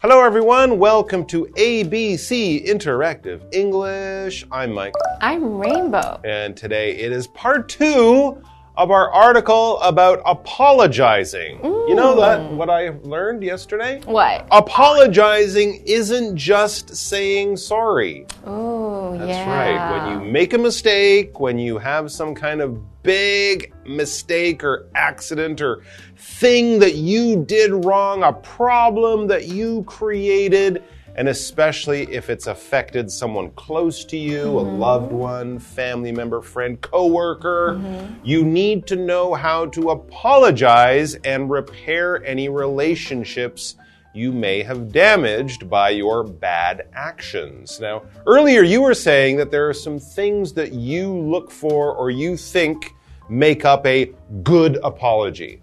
Hello, everyone. Welcome to ABC Interactive English. I'm Mike. I'm Rainbow. And today it is part two of our article about apologizing. You know that what I learned yesterday? What? Apologizing isn't just saying sorry. Oh, That's yeah. right. When you make a mistake, when you have some kind of big mistake or accident or thing that you did wrong, a problem that you created, and especially if it's affected someone close to you, a mm-hmm. loved one, family member, friend, coworker, mm-hmm. you need to know how to apologize and repair any relationships you may have damaged by your bad actions. Now, earlier you were saying that there are some things that you look for or you think make up a good apology.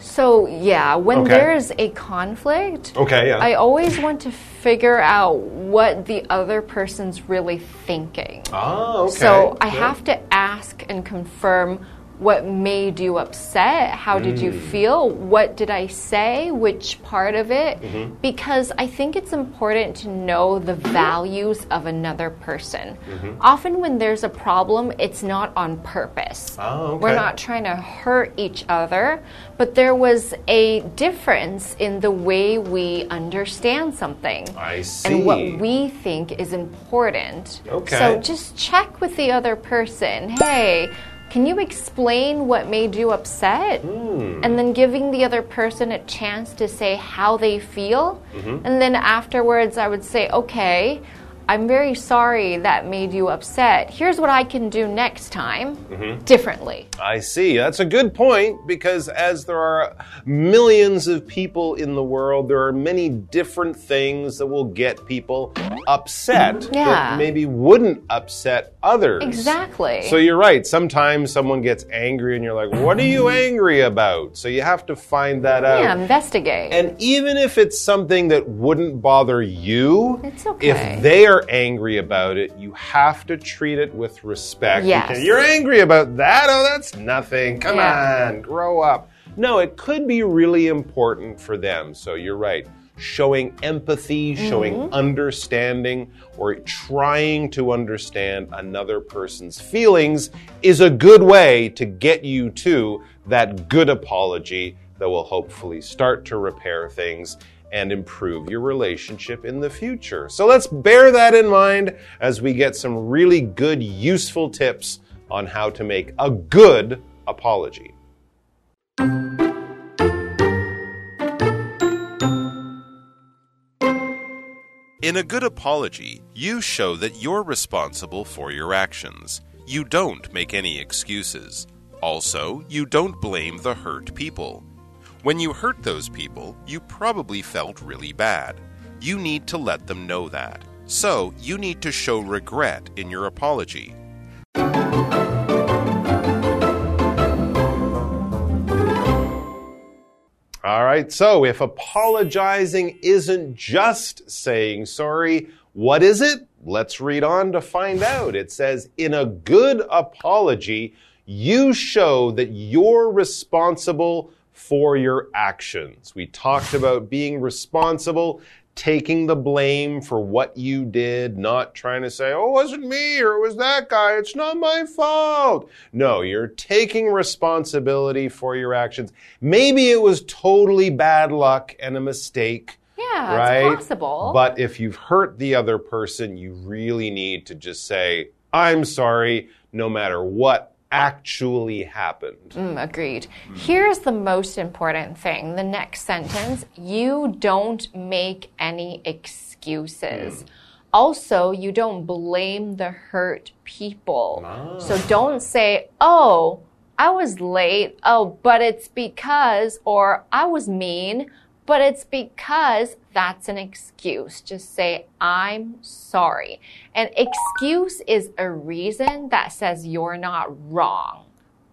So, yeah, when Okay. there's a conflict, Okay, yeah. I always want to figure out what the other person's really thinking. oh, okay. So, I Yeah. have to ask and confirm what made you upset? How did you Mm. feel? What did I say? Which part of it? Mm-hmm. Because I think it's important to know the values of another person. Mm-hmm. Often, when there's a problem, it's not on purpose. Oh, We're not trying to hurt each other, but there was a difference in the way we understand something. I see. And what we think is important. Okay. So just check with the other person. Hey, can you explain what made you upset? Hmm. And then giving the other person a chance to say how they feel. Mm-hmm. And then afterwards, I would say, okay, I'm very sorry that made you upset. Here's what I can do next time Mm-hmm. differently. I see. That's a good point because as there are millions of people in the world, there are many different things that will get people upset Yeah. that maybe wouldn't upset others. Exactly. So you're right. Sometimes someone gets angry and you're like, what are you angry about? So you have to find that out. yeah, investigate. And even if it's something that wouldn't bother you, It's okay. if they are angry about it, you have to treat it with respect. Yes. Because you're angry about that? Oh, that's nothing. Come Yeah. on, grow up. No, it could be really important for them. So you're right. Showing empathy, showing Mm-hmm. understanding, or trying to understand another person's feelings is a good way to get you to that good apology that will hopefully start to repair things and improve your relationship in the future. So let's bear that in mind as we get some really good, useful tips on how to make a good apology. In a good apology, you show that you're responsible for your actions. You don't make any excuses. Also, you don't blame the hurt people. When you hurt those people, you probably felt really bad. You need to let them know that. So, you need to show regret in your apology. All right, so if apologizing isn't just saying sorry, what is it? Let's read on to find out. It says, in a good apology, you show that you're responsible for your actions. We talked about being responsible, taking the blame for what you did, not trying to say, oh, it wasn't me or it was that guy. It's not my fault. No, you're taking responsibility for your actions. Maybe it was totally bad luck and a mistake. yeah, right? it's possible. But if you've hurt the other person, you really need to just say, I'm sorry, no matter what actually happened. Mm, agreed. Here's the most important thing the next sentence you don't make any excuses. Also, you don't blame the hurt people. So don't say, oh, I was late. Oh, but it's because, or I was mean, but it's because that's an excuse. Just say, I'm sorry. An excuse is a reason that says you're not wrong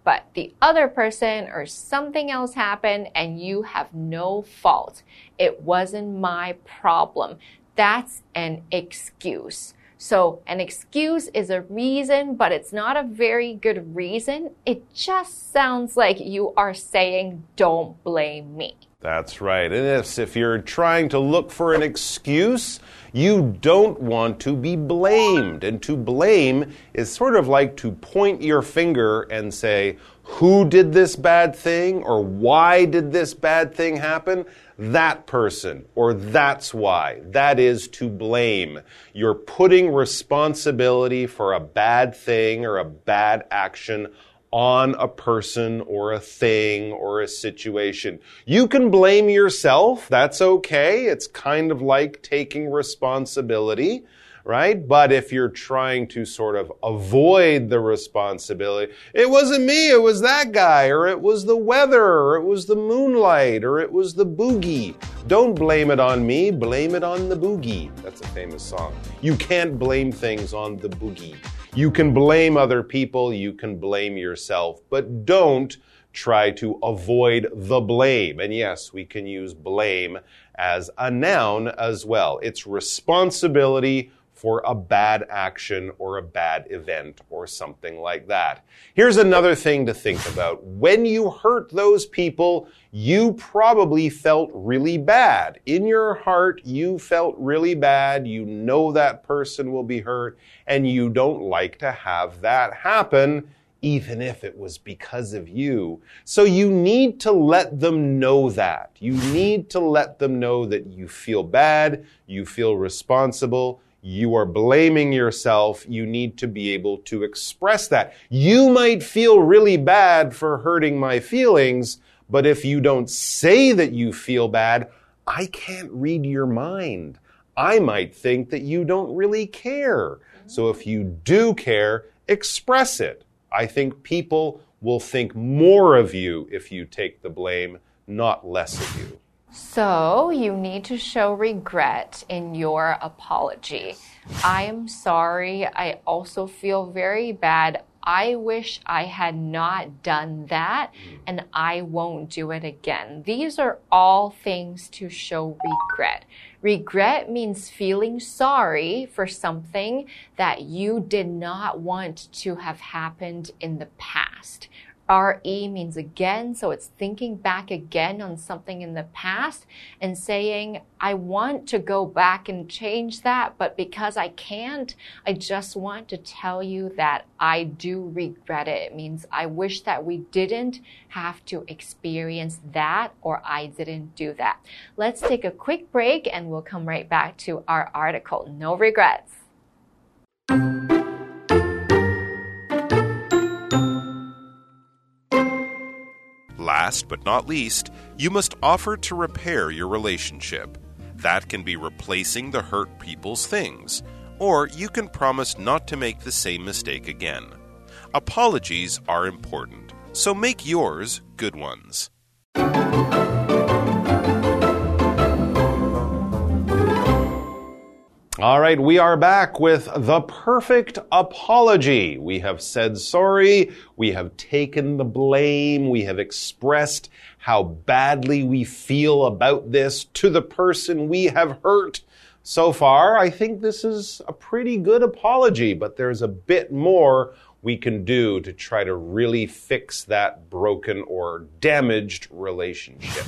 but the other person or something else happened and you have no fault. It wasn't my problem. That's an excuse. So, an excuse is a reason, but it's not a very good reason. It just sounds like you are saying, don't blame me. That's right. And if, if you're trying to look for an excuse, you don't want to be blamed. And to blame is sort of like to point your finger and say, who did this bad thing or why did this bad thing happen? That person or that's why. That is to blame. You're putting responsibility for a bad thing or a bad action on a person or a thing or a situation. You can blame yourself. That's okay. It's kind of like taking responsibility right? But if you're trying to sort of avoid the responsibility, it wasn't me, it was that guy, or it was the weather, or it was the moonlight, or it was the boogie. Don't blame it on me, blame it on the boogie. That's a famous song. You can't blame things on the boogie. You can blame other people, you can blame yourself, but don't try to avoid the blame. And yes, we can use blame as a noun as well. It's responsibility for a bad action or a bad event or something like that. Here's another thing to think about. When you hurt those people, you probably felt really bad. In your heart, you felt really bad. You know that person will be hurt and you don't like to have that happen even if it was because of you. So you need to let them know that. You need to let them know that you feel bad, you feel responsible, you are blaming yourself. You need to be able to express that. You might feel really bad for hurting my feelings, but if you don't say that you feel bad, I can't read your mind. I might think that you don't really care. So if you do care, express it. I think people will think more of you if you take the blame, not less of you. So you need to show regret in your apology. I am sorry. I also feel very bad. I wish I had not done that mm-hmm. and I won't do it again. These are all things to show regret. Regret means feeling sorry for something that you did not want to have happened in the past. RE means again, so it's thinking back again on something in the past and saying, I want to go back and change that, but because I can't, I just want to tell you that I do regret it. It means I wish that we didn't have to experience that or I didn't do that. Let's take a quick break and we'll come right back to our article. No regrets. Last but not least, you must offer to repair your relationship. That can be replacing the hurt people's things, or you can promise not to make the same mistake again. Apologies are important, so make yours good ones. All right, we are back with the perfect apology. We have said sorry, we have taken the blame, we have expressed how badly we feel about this to the person we have hurt. So far, I think this is a pretty good apology, but there's a bit more we can do to try to really fix that broken or damaged relationship.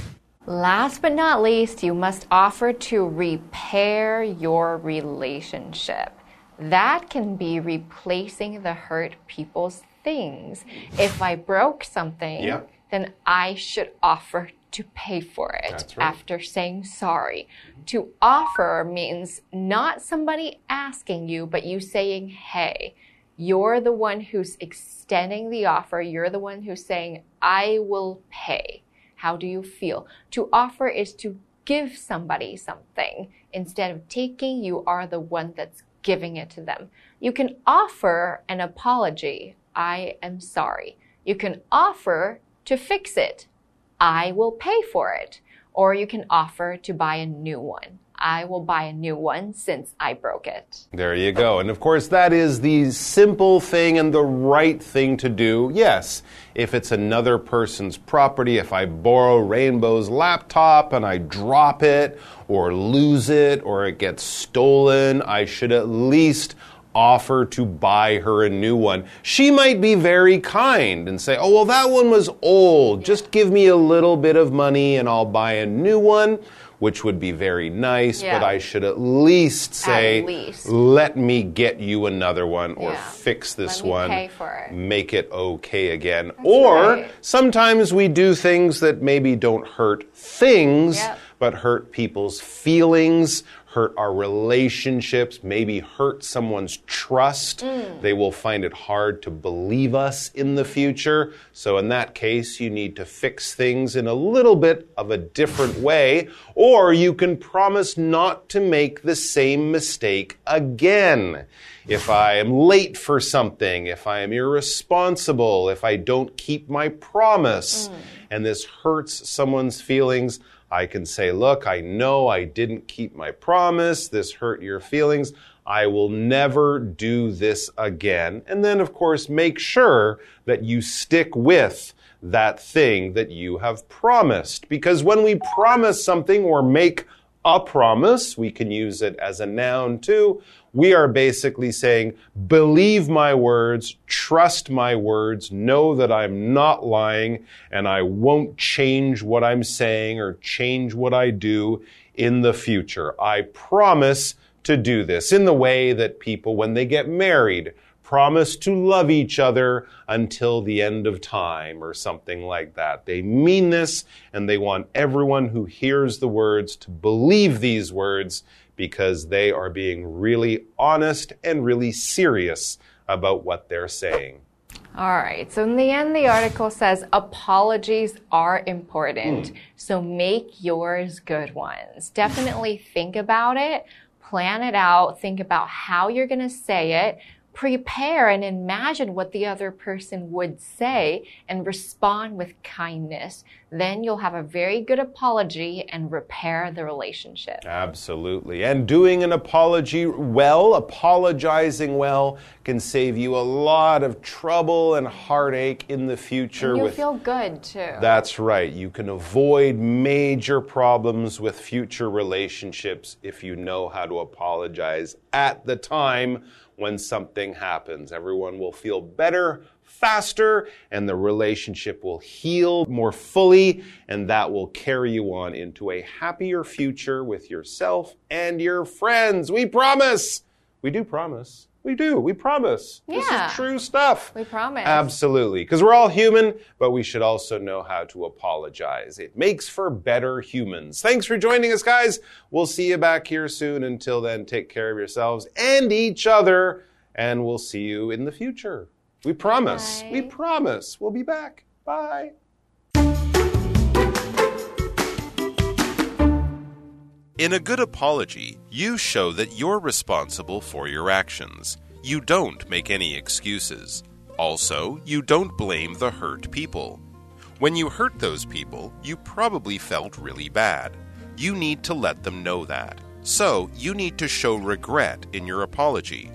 Last but not least, you must offer to repair your relationship. That can be replacing the hurt people's things. If I broke something, then I should offer to pay for it right. after saying sorry. To offer means not somebody asking you, but you saying, hey, you're the one who's extending the offer. You're the one who's saying, I will pay. How do you feel? To offer is to give somebody something. Instead of taking, you are the one that's giving it to them. You can offer an apology. I am sorry. You can offer to fix it. I will pay for it. Or you can offer to buy a new one. I will buy a new one since I broke it. There you go. And of course, that is the simple thing and the right thing to do. Yes, if it's another person's property, if I borrow Rainbow's laptop and I drop it or lose it or it gets stolen, I should at least offer to buy her a new one. She might be very kind and say, Oh, well, that one was old. Just give me a little bit of money and I'll buy a new one which would be very nice, Yeah. but I should at least say, least. let me get you another one or Yeah. fix this one. it. Make it okay again. or right. sometimes we do things that maybe don't hurt things, Yep. but hurt people's feelings, hurt our relationships, maybe hurt someone's trust. Mm. They will find it hard to believe us in the future. So, in that case, you need to fix things in a little bit of a different way, or you can promise not to make the same mistake again. If I am late for something, if I am irresponsible, if I don't keep my promise, and this hurts someone's feelings, I can say, Look, I know I didn't keep my promise. This hurt your feelings. I will never do this again. And then, of course, make sure that you stick with that thing that you have promised. Because when we promise something or make a promise, we can use it as a noun too. We are basically saying, believe my words, trust my words, know that I'm not lying, and I won't change what I'm saying or change what I do in the future. I promise to do this in the way that people, when they get married, promise to love each other until the end of time or something like that. They mean this and they want everyone who hears the words to believe these words because they are being really honest and really serious about what they're saying. All right. So in the end, the article says apologies are important. Hmm. So make yours good ones. Definitely think about it, plan it out, think about how you're going to say it. Prepare and imagine what the other person would say and respond with kindness. Then you'll have a very good apology and repair the relationship. Absolutely. And doing an apology well, apologizing well, can save you a lot of trouble and heartache in the future You with feel good too. That's right. You can avoid major problems with future relationships if you know how to apologize at the time when something happens. Everyone will feel better faster and the relationship will heal more fully and that will carry you on into a happier future with yourself and your friends. We promise. We do promise. We do. We promise. Yeah. This is true stuff. We promise. Absolutely. Because we're all human, but we should also know how to apologize. It makes for better humans. Thanks for joining us, guys. We'll see you back here soon. Until then, take care of yourselves and each other, and we'll see you in the future. We promise. Bye. We promise. We'll be back. Bye. In a good apology, you show that you're responsible for your actions. You don't make any excuses. Also, you don't blame the hurt people. When you hurt those people, you probably felt really bad. You need to let them know that. So, you need to show regret in your apology.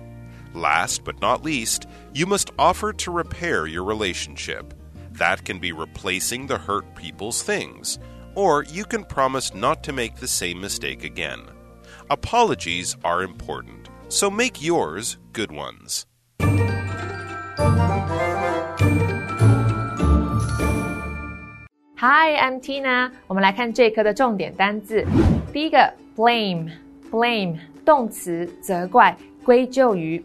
Last but not least, you must offer to repair your relationship. That can be replacing the hurt people's things, or you can promise not to make the same mistake again. Apologies are important, so make yours good ones. Hi, I'm Tina。我们来看这一课的重点单字。第一个，blame，blame，动词，责怪、归咎于。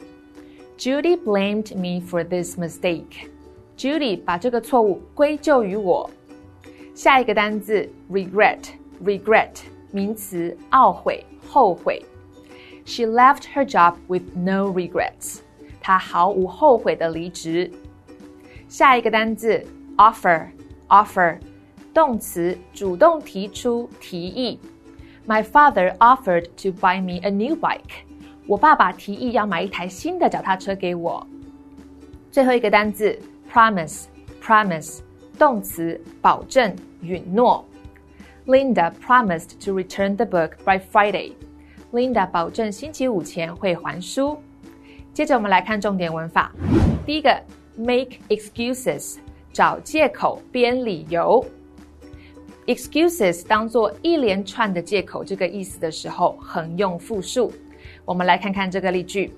Judy blamed me for this mistake. Judy 把这个错误归咎于我。 下一个单字，regret，regret，名词，懊悔、后悔。She left her job with no regrets. 她毫无后悔的离职。下一个单字，offer，offer，动词，主动提出、提议。My father offered to buy me a new bike. 我爸爸提议要买一台新的脚踏车给我。最后一个单字，promise，promise，动词，保证、 允诺。Linda promised to return the book by Friday. Linda 保证星期五前会还书。接着我们来看重点文法。第一个，make excuses，找借口、编理由。excuses 当做一连串的借口这个意思的时候，横用复数。我们来看看这个例句：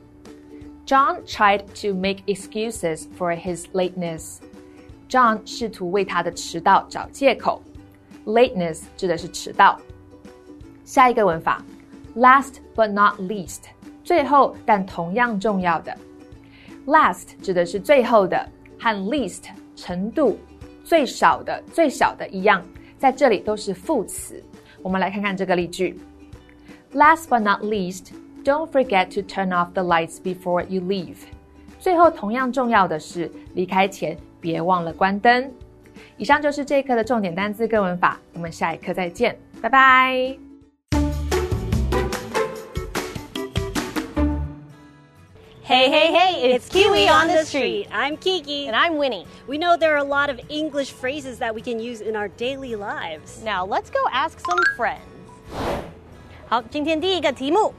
John tried to make excuses for his lateness. John 试图为他的迟到找借口。Lateness 指的是迟到。下一个文法，last but not least，最后但同样重要的。Last 指的是最后的，和 least 程度最少的、最小的一样，在这里都是副词。我们来看看这个例句：Last but not least, don't forget to turn off the lights before you leave。最后同样重要的是，离开前别忘了关灯。以上就是这一课的重点单词跟文法，我们下一课再见，拜拜。Hey, hey, hey, it's Kiwi on the street. I'm Kiki. And I'm Winnie. We know there are a lot of English phrases that we can use in our daily lives. Now let's go ask some friends. 好，今天第一个题目，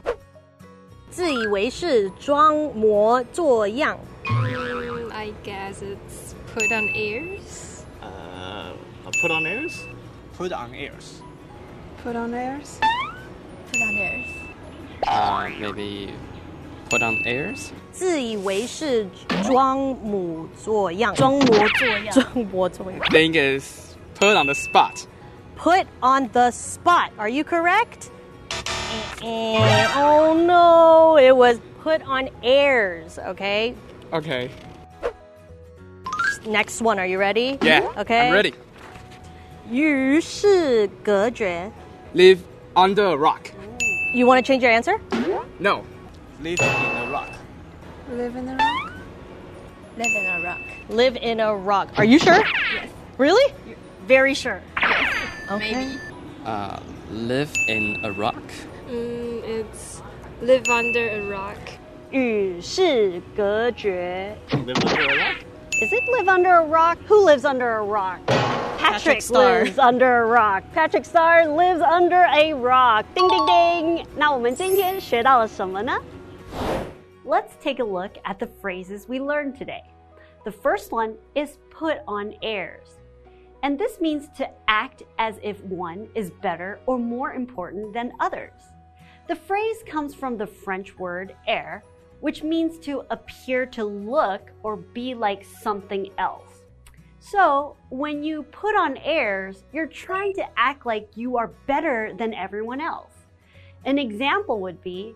自以为是，装模作样。Mm, I guess it's put on airs. Uh, put on airs? Put on airs. Put on airs? Put on airs. Uh, maybe put on airs? 自以为是，装模作样。装模作样。装模作样。 think is put on the spot. Put on the spot. Are you correct? Eh, oh no, it was put on airs. Okay. Okay. Next one. Are you ready? Yeah. Okay. I'm ready. 与世隔绝。 Live under a rock. You want to change your answer? No. Live in a rock. Live in a rock? Live in a rock. Live in a rock. Are you sure? Yes. Really? Very sure. Maybe. Uh, live in a rock. Mm, it's live under a rock. 与世隔绝. Live under a rock? Is it live under a rock? Who lives under a rock? Patrick, Star. lives under a rock. Patrick Star lives under a rock. Ding ding ding. 那我们今天学到了什么呢? Let's take a look at the phrases we learned today. The first one is put on airs. And this means to act as if one is better or more important than others. The phrase comes from the French word air, which means to appear to look or be like something else. So, when you put on airs, you're trying to act like you are better than everyone else. An example would be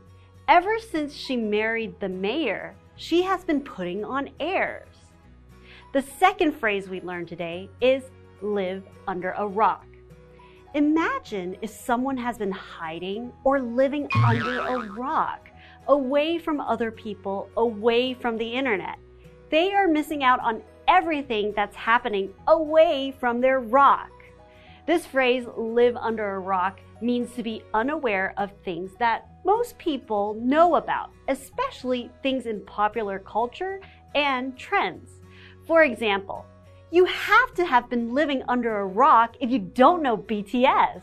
ever since she married the mayor, she has been putting on airs. The second phrase we learned today is live under a rock. Imagine if someone has been hiding or living under a rock, away from other people, away from the internet. They are missing out on everything that's happening away from their rock. This phrase, live under a rock, means to be unaware of things that most people know about, especially things in popular culture and trends. For example, you have to have been living under a rock if you don't know BTS.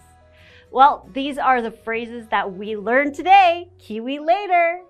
Well, these are the phrases that we learned today. Kiwi later.